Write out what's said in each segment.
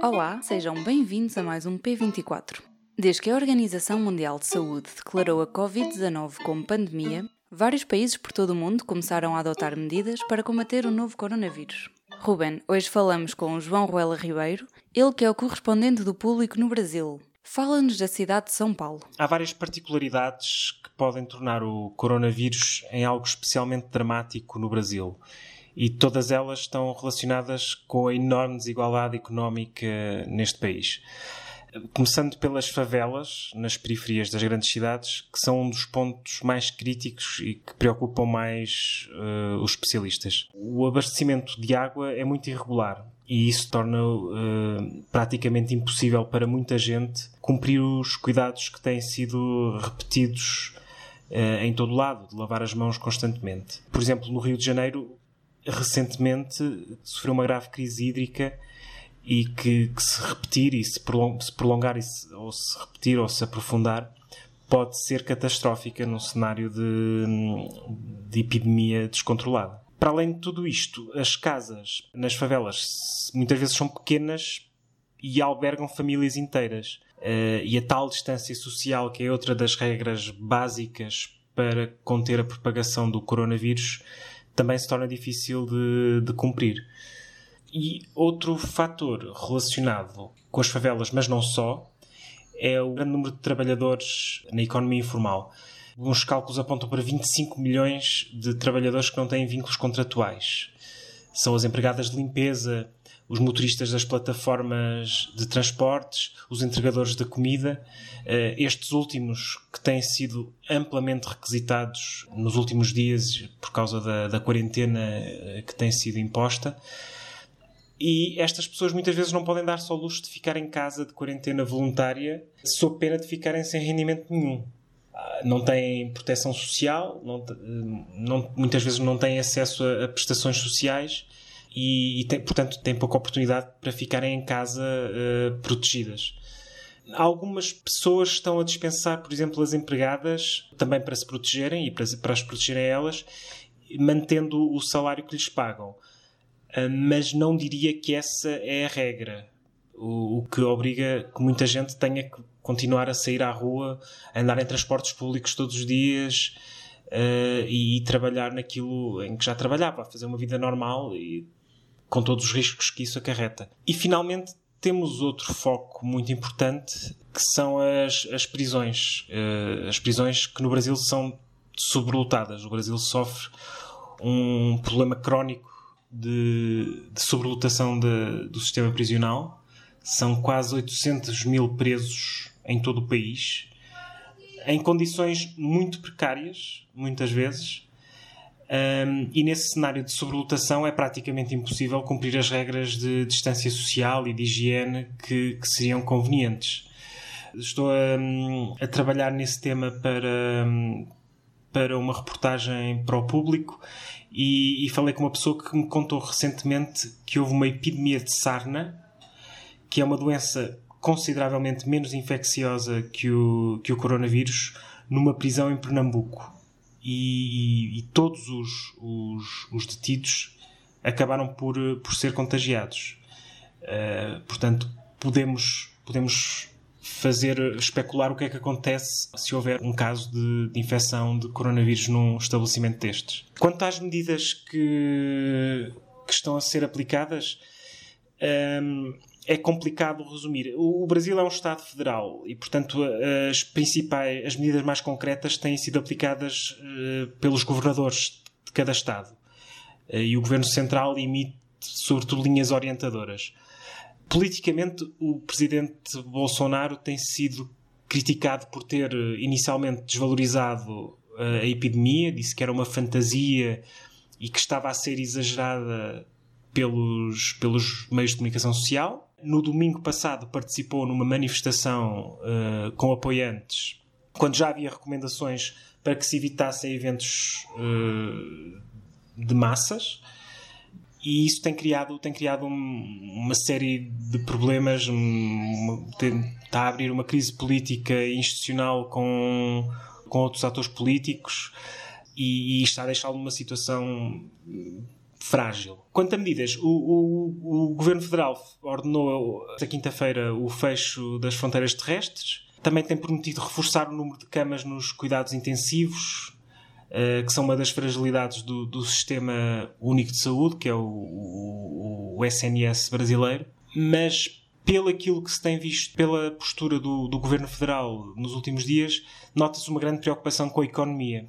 Olá, sejam bem-vindos a mais um P24. Desde que a Organização Mundial de Saúde declarou a Covid-19 como pandemia, vários países por todo o mundo começaram a adotar medidas para combater o novo coronavírus. Ruben, hoje falamos com o João Ruela Ribeiro, ele que é o correspondente do público no Brasil. Fala-nos da cidade de São Paulo. Há várias particularidades que podem tornar o coronavírus em algo especialmente dramático no Brasil. E todas elas estão relacionadas com a enorme desigualdade económica neste país. Começando pelas favelas nas periferias das grandes cidades, que são um dos pontos mais críticos e que preocupam mais uh, os especialistas. O abastecimento de água é muito irregular e isso torna uh, praticamente impossível para muita gente cumprir os cuidados que têm sido repetidos uh, em todo lado, de lavar as mãos constantemente. Por exemplo, no Rio de Janeiro, recentemente sofreu uma grave crise hídrica e que, que se repetir e se, prolongar e se, ou se repetir ou se aprofundar pode ser catastrófica num cenário de, de epidemia descontrolada. Para além de tudo isto, as casas nas favelas muitas vezes são pequenas e albergam famílias inteiras. Uh, e a tal distância social, que é outra das regras básicas para conter a propagação do coronavírus, também se torna difícil de, de cumprir. E outro fator relacionado com as favelas, mas não só, é o grande número de trabalhadores na economia informal. Alguns cálculos apontam para 25 milhões de trabalhadores que não têm vínculos contratuais. São as empregadas de limpeza, os motoristas das plataformas de transportes, os entregadores da comida, eh, estes últimos que têm sido amplamente requisitados nos últimos dias por causa da, da quarentena eh, que tem sido imposta. E estas pessoas muitas vezes não podem dar só o luxo de ficar em casa de quarentena voluntária sob pena de ficarem sem rendimento nenhum não têm proteção social, não, não, muitas vezes não têm acesso a, a prestações sociais e, e tem, portanto, têm pouca oportunidade para ficarem em casa uh, protegidas. Algumas pessoas estão a dispensar, por exemplo, as empregadas também para se protegerem e para, para as protegerem elas, mantendo o salário que lhes pagam. Uh, mas não diria que essa é a regra o, o que obriga que muita gente tenha que continuar a sair à rua, andar em transportes públicos todos os dias uh, e, e, trabalhar naquilo em que já trabalhava, fazer uma vida normal e com todos os riscos que isso acarreta. E finalmente temos outro foco muito importante que são as, as prisões. Uh, as prisões que no Brasil são sobrelotadas. O Brasil sofre um problema crónico de, de sobrelotação de, do sistema prisional são quase 800 mil presos em todo o país, em condições muito precárias, muitas vezes. Um, e nesse cenário de sobrelotação é praticamente impossível cumprir as regras de distância social e de higiene que, que seriam convenientes. Estou a, a, trabalhar nesse tema para, para uma reportagem para o público e, e falei com uma pessoa que me contou recentemente que houve uma epidemia de sarna que é uma doença consideravelmente menos infecciosa que o, que o coronavírus, numa prisão em Pernambuco. E, e, todos os, os, os, detidos acabaram por, por ser contagiados. Uh, portanto, podemos, podemos fazer especular o que é que acontece se houver um caso de, de infecção de coronavírus num estabelecimento destes. Quanto às medidas que, que estão a ser aplicadas, um, é complicado resumir. O, Brasil é um Estado federal e, portanto, as principais, as medidas mais concretas têm sido aplicadas uh, pelos governadores de cada Estado. Uh, e o Governo Central emite, sobretudo, linhas orientadoras. Politicamente, o presidente Bolsonaro tem sido criticado por ter eh, inicialmente desvalorizado a epidemia, disse que era uma fantasia e que estava a ser exagerada pelos, pelos meios de comunicação social no domingo passado participou numa manifestação uh, com apoiantes, quando já havia recomendações para que se evitassem eventos uh, de massas. E isso tem criado, tem criado um, uma série de problemas, uma, tem, está a abrir uma crise política e institucional com, com outros atores políticos e, e está a deixá-lo numa situação frágil. Quanto a medidas, o, o, o Governo Federal ordenou esta quinta-feira o fecho das fronteiras terrestres. Também tem prometido reforçar o número de camas nos cuidados intensivos, uh, que são uma das fragilidades do, do, Sistema Único de Saúde, que é o, o, o SNS brasileiro. Mas pelo aquilo que se tem visto, pela postura do, do Governo Federal nos últimos dias, nota-se uma grande preocupação com a economia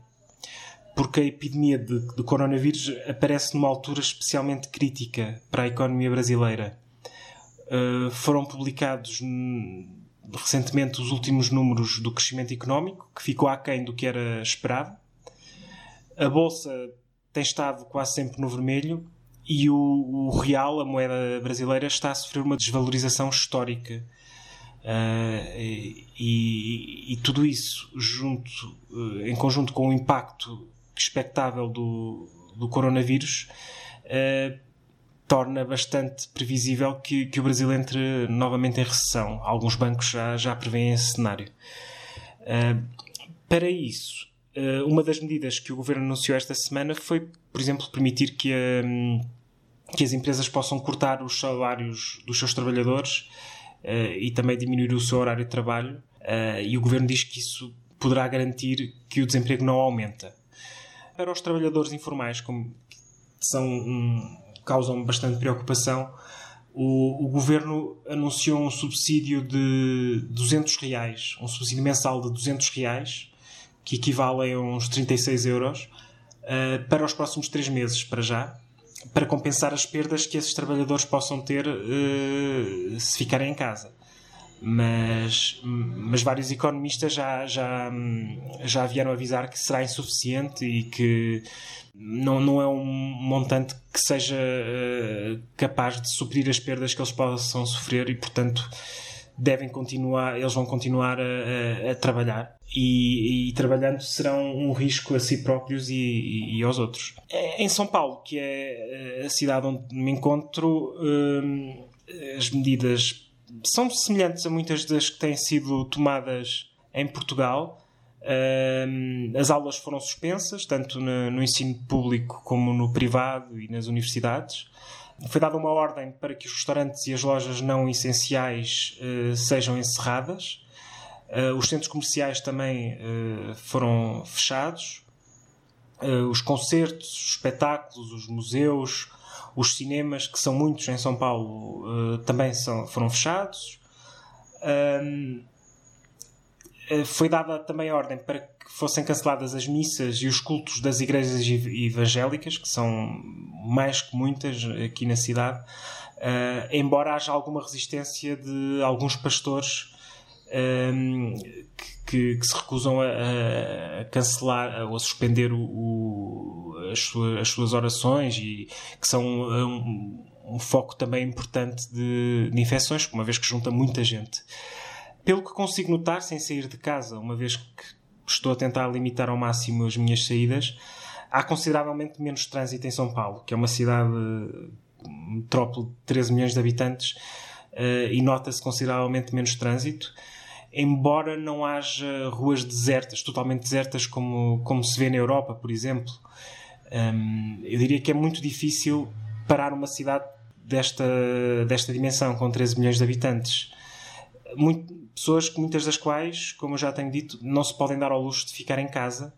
porque a epidemia de, de, coronavírus aparece numa altura especialmente crítica para a economia brasileira. Uh, foram publicados recentemente os últimos números do crescimento económico, que ficou aquém do que era esperado. A bolsa tem estado quase sempre no vermelho e o, o real, a moeda brasileira, está a sofrer uma desvalorização histórica. Uh, e, e, tudo isso junto, uh, em conjunto com o impacto expectável do, do coronavírus uh, torna bastante previsível que, que, o Brasil entre novamente em recessão. Alguns bancos já, já prevêem esse cenário. Uh, para isso, uh, uma das medidas que o governo anunciou esta semana foi, por exemplo, permitir que, que as empresas possam cortar os salários dos seus trabalhadores e também diminuir o seu horário de trabalho. e o governo diz que isso poderá garantir que o desemprego não aumenta para os trabalhadores informais, como são, um, causam bastante preocupação, o, o, governo anunciou um subsídio de 200 reais, um subsídio mensal de 200 reais, que equivalem a uns 36 euros, uh, para os próximos três meses, para já, para compensar as perdas que esses trabalhadores possam ter uh, se ficarem em casa mas, mas vários economistas já, já, já vieram avisar que será insuficiente e que não, não é um montante que seja uh, capaz de suprir as perdas que eles possam sofrer e, portanto, devem continuar, eles vão continuar a, a, a trabalhar. E, e, trabalhando serão um risco a si próprios e, e, aos outros. Em São Paulo, que é a cidade onde me encontro, uh, as medidas são semelhantes a muitas das que têm sido tomadas em Portugal. as aulas foram suspensas, tanto no, ensino público como no privado e nas universidades. Foi dada uma ordem para que os restaurantes e as lojas não essenciais uh, sejam encerradas. Uh, os centros comerciais também uh, foram fechados. os concertos, os espetáculos, os museus, os cinemas, que são muitos em São Paulo, uh, também são, foram fechados. Um, eh, foi dada também ordem para que fossem canceladas as missas e os cultos das igrejas evangélicas, que são mais que muitas aqui na cidade, uh, embora haja alguma resistência de alguns pastores um, que, que, se recusam a, a, cancelar ou a suspender o, o, as, suas, as, suas, orações e que são um, um foco também importante de, de, infecções, uma vez que junta muita gente. Pelo que consigo notar, sem sair de casa, uma vez que estou a tentar limitar ao máximo as minhas saídas, há consideravelmente menos trânsito em São Paulo, que é uma cidade metrópole de 13 milhões de habitantes, uh, e nota-se consideravelmente menos trânsito embora não haja ruas desertas, totalmente desertas, como, como se vê na Europa, por exemplo. Um, eu diria que é muito difícil parar uma cidade desta, desta dimensão, com 13 milhões de habitantes. Muito, pessoas, muitas das quais, como eu já tenho dito, não se podem dar ao luxo de ficar em casa,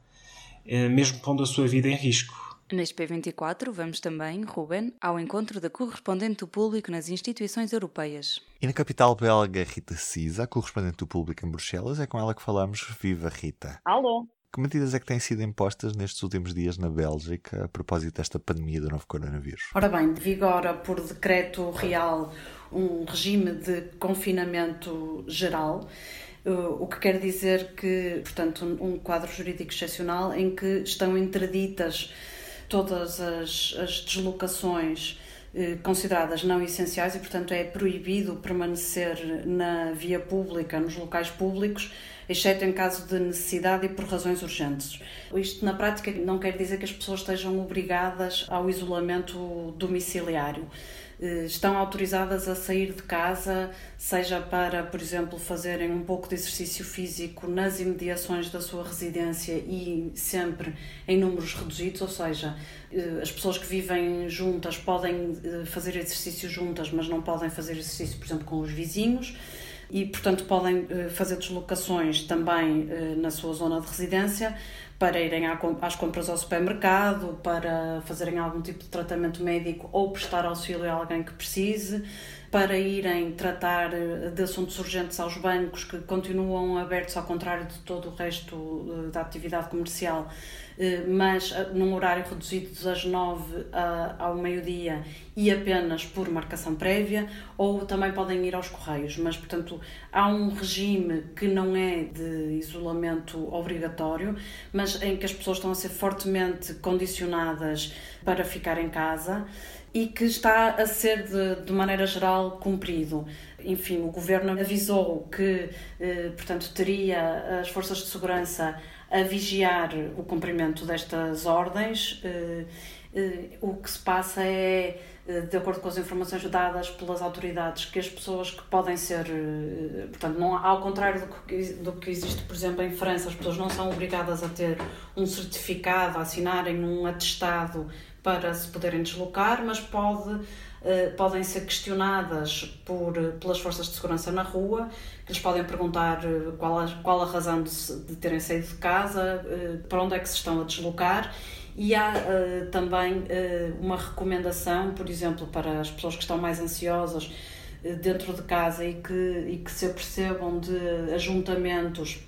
eh, mesmo pondo a sua vida em risco. Neste P24 vamos também, Ruben, ao encontro da correspondente do público nas instituições europeias. E na capital belga, Rita Cisa, a correspondente do público em Bruxelas, é com ela que falamos. Viva Rita! Alô! Que medidas é que têm sido impostas nestes últimos dias na Bélgica a propósito desta pandemia do novo coronavírus? Ora bem, vigora por decreto real um regime de confinamento geral o que quer dizer que, portanto, um quadro jurídico excepcional em que estão interditas todas as, as deslocações eh, consideradas não essenciais e, portanto, é proibido permanecer na via pública, nos locais públicos, exceto em caso de necessidade e por razões urgentes. Isto, na prática, não quer dizer que as pessoas estejam obrigadas ao isolamento domiciliário. Eh, estão autorizadas a sair de casa, seja para, por exemplo, fazerem um pouco de exercício físico nas imediações da sua residência e sempre em números reduzidos, ou seja, eh, as pessoas que vivem juntas podem eh, fazer exercício juntas, mas não podem fazer exercício, por exemplo, com os vizinhos e, portanto, podem fazer deslocações também na sua zona de residência para irem às compras ao supermercado, para fazerem algum tipo de tratamento médico ou prestar auxílio a alguém que precise, para irem tratar eh, de assuntos urgentes aos bancos que continuam abertos ao contrário de todo o resto eh, da atividade comercial eh, mas num horário reduzido das 9 ao meio-dia e apenas por marcação prévia, ou também podem ir aos correios, mas portanto há um regime que não é de isolamento obrigatório, mas em que as pessoas estão a ser fortemente condicionadas para ficar em casa e que está a ser de, de maneira geral cumprido. Enfim, o governo avisou que, eh, portanto, teria as forças de segurança a vigiar o cumprimento destas ordens. Eh, eh, o que se passa é, de acordo com as informações dadas pelas autoridades, que as pessoas que podem ser, portanto, não, ao contrário do que, do que existe, por exemplo, em França, as pessoas não são obrigadas a ter um certificado, a assinarem um atestado para se poderem deslocar, mas pode Uh, podem ser questionadas por, pelas forças de segurança na rua, que lhes podem perguntar uh, qual, a, qual a razão de, de terem saído de casa, uh, para onde é que se estão a deslocar. E há também uma recomendação, por exemplo, para as pessoas que estão mais ansiosas dentro de casa e que, e que se apercebam de ajuntamentos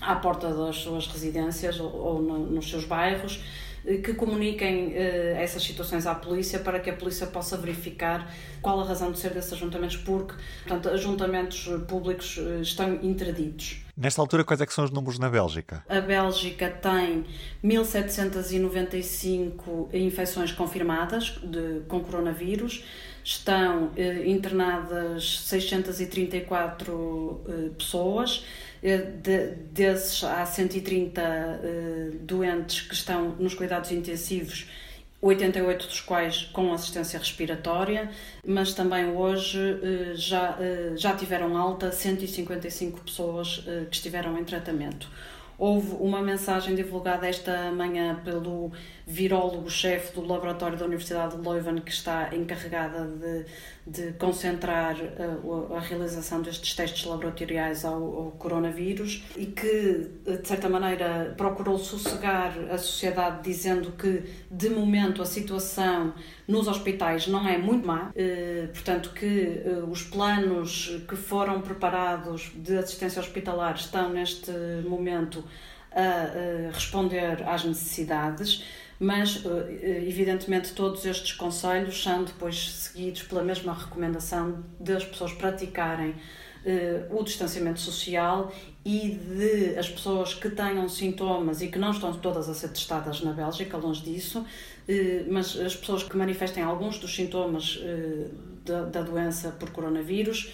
à porta das suas residências ou, ou no, nos seus bairros, eh, que comuniquem uh, essas situações à polícia para que a polícia possa verificar qual a razão de ser desses ajuntamentos, porque, portanto, ajuntamentos públicos uh, estão interditos. Nesta altura, quais é que são os números na Bélgica? A Bélgica tem 1.795 infecções confirmadas de, com coronavírus, estão uh, internadas 634 pessoas, eh, de, desses há 130 uh, eh, doentes que estão nos cuidados intensivos, 88 dos quais com assistência respiratória, mas também hoje uh, já, já tiveram alta 155 pessoas que estiveram em tratamento. Houve uma mensagem divulgada esta manhã pelo virólogo-chefe do laboratório da Universidade de Leuven, que está encarregada de de concentrar a, eh, a realização destes testes laboratoriais ao, ao, coronavírus e que, de certa maneira, procurou sossegar a sociedade dizendo que, de momento, a situação nos hospitais não é muito má, eh, portanto, que eh, os planos que foram preparados de assistência hospitalar estão, neste momento, a responder às necessidades mas eh, evidentemente todos estes conselhos são depois seguidos pela mesma recomendação de as pessoas praticarem uh, o distanciamento social e de as pessoas que tenham sintomas e que não estão todas a ser testadas na Bélgica, longe disso, mas as pessoas que manifestem alguns dos sintomas da doença por coronavírus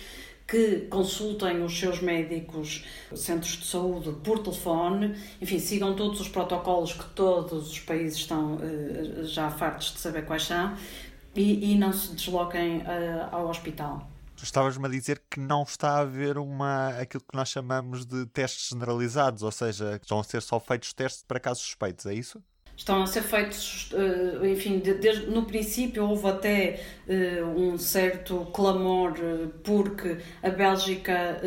que consultem os seus médicos, centros de saúde por telefone, enfim, sigam todos os protocolos que todos os países estão uh, já fartos de saber quais são e, e não se desloquem uh, ao hospital. Estavas-me a dizer que não está a haver uma, aquilo que nós chamamos de testes generalizados, ou seja, a ser só feitos testes para casos suspeitos, é isso? Estão a ser feitos, eh, enfim, desde no princípio houve até eh, um certo clamor eh, porque a Bélgica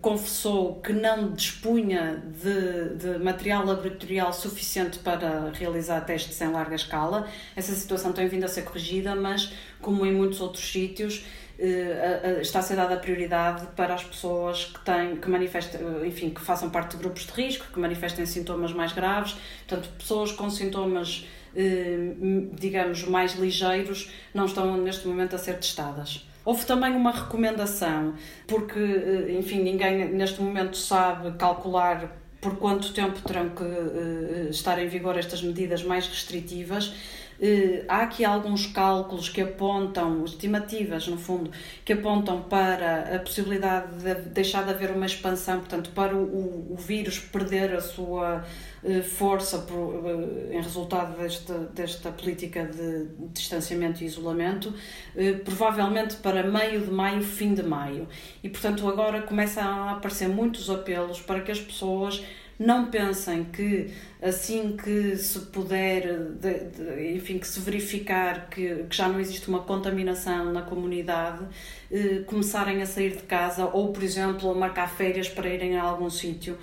confessou que não dispunha de, de material laboratorial suficiente para realizar testes em larga escala. Essa situação tem vindo a ser corrigida, mas como em muitos outros sítios, está a ser dada prioridade para as pessoas que têm, que manifestem, eh, enfim, que façam parte de grupos de risco, que manifestem sintomas mais graves, portanto, pessoas com sintomas, eh, digamos, mais ligeiros não estão neste momento a ser testadas. Houve também uma recomendação, porque, enfim, ninguém neste momento sabe calcular por quanto tempo terão que estar em vigor estas medidas mais restritivas, eh, há aqui alguns cálculos que apontam, estimativas no fundo, que apontam para a possibilidade de deixar de haver uma expansão, portanto, para o, o vírus perder a sua eh, força por, eh, em resultado desta, desta política de distanciamento e isolamento, provavelmente para meio de maio, fim de maio. E, portanto, agora começam a aparecer muitos apelos para que as pessoas não pensem que assim que se puder, de, de, enfim, que se verificar que, que, já não existe uma contaminação na comunidade, eh, começarem a sair de casa ou, por exemplo, a marcar férias para irem a algum sítio,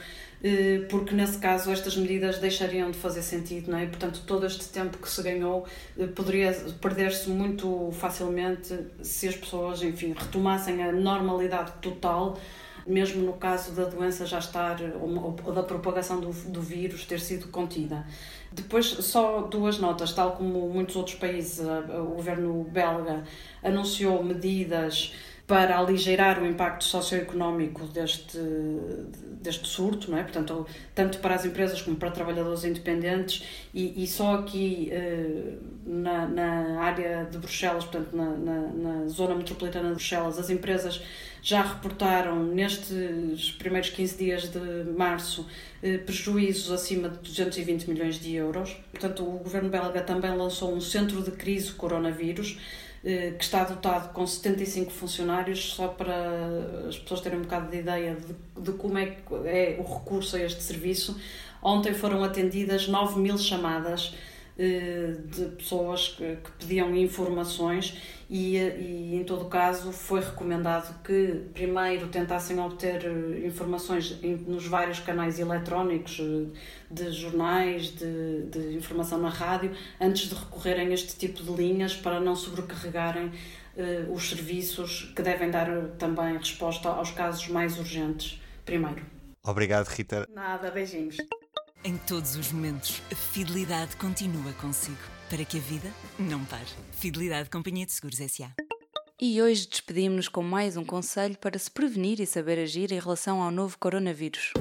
eh, porque nesse caso estas medidas deixariam de fazer sentido, não é? Portanto, todo este tempo que se ganhou eh, poderia perder-se muito facilmente se as pessoas, enfim, retomassem a normalidade total mesmo no caso da doença já estar, ou da propagação do, do vírus ter sido contida. Depois, só duas notas, tal como muitos outros países, o governo belga anunciou medidas para aligeirar o impacto socioeconómico deste, deste surto, não é? Portanto, tanto para as empresas como para trabalhadores independentes, e, e só aqui eh, na, na área de Bruxelas, portanto, na, na, na zona metropolitana de Bruxelas, as empresas já reportaram nestes primeiros 15 dias de março eh, prejuízos acima de 220 milhões de euros. Portanto, o governo belga também lançou um centro de crise coronavírus que está dotado com 75 funcionários, só para as pessoas terem um bocado de ideia de, de como é, é o recurso a este serviço. Ontem foram atendidas 9 mil chamadas eh, de pessoas que, que pediam informações e, e, em todo caso, foi recomendado que primeiro tentassem obter eh, informações nos vários canais eletrónicos eh, de jornais, de, de informação na rádio, antes de recorrerem a este tipo de linhas para não sobrecarregarem os serviços que devem dar também resposta aos casos mais urgentes primeiro. Obrigado, Rita. Nada, beijinhos. Em todos os momentos, a fidelidade continua consigo, para que a vida não pare. Fidelidade Companhia de Seguros S.A. E hoje despedimos-nos com mais um conselho para se prevenir e saber agir em relação ao novo coronavírus.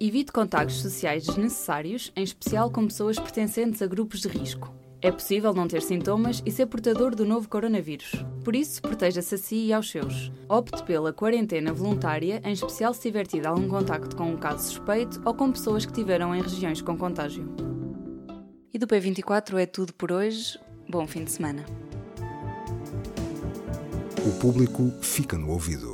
Evite contactos sociais desnecessários, em especial com pessoas pertencentes a grupos de risco. É possível não ter sintomas e ser portador do novo coronavírus. Por isso, proteja-se a si e aos seus. Opte pela quarentena voluntária, em especial se tiver tido algum contacto com um caso suspeito ou com pessoas que tiveram em regiões com contágio. E do P24 é tudo por hoje. Bom fim de semana. O público fica no ouvido.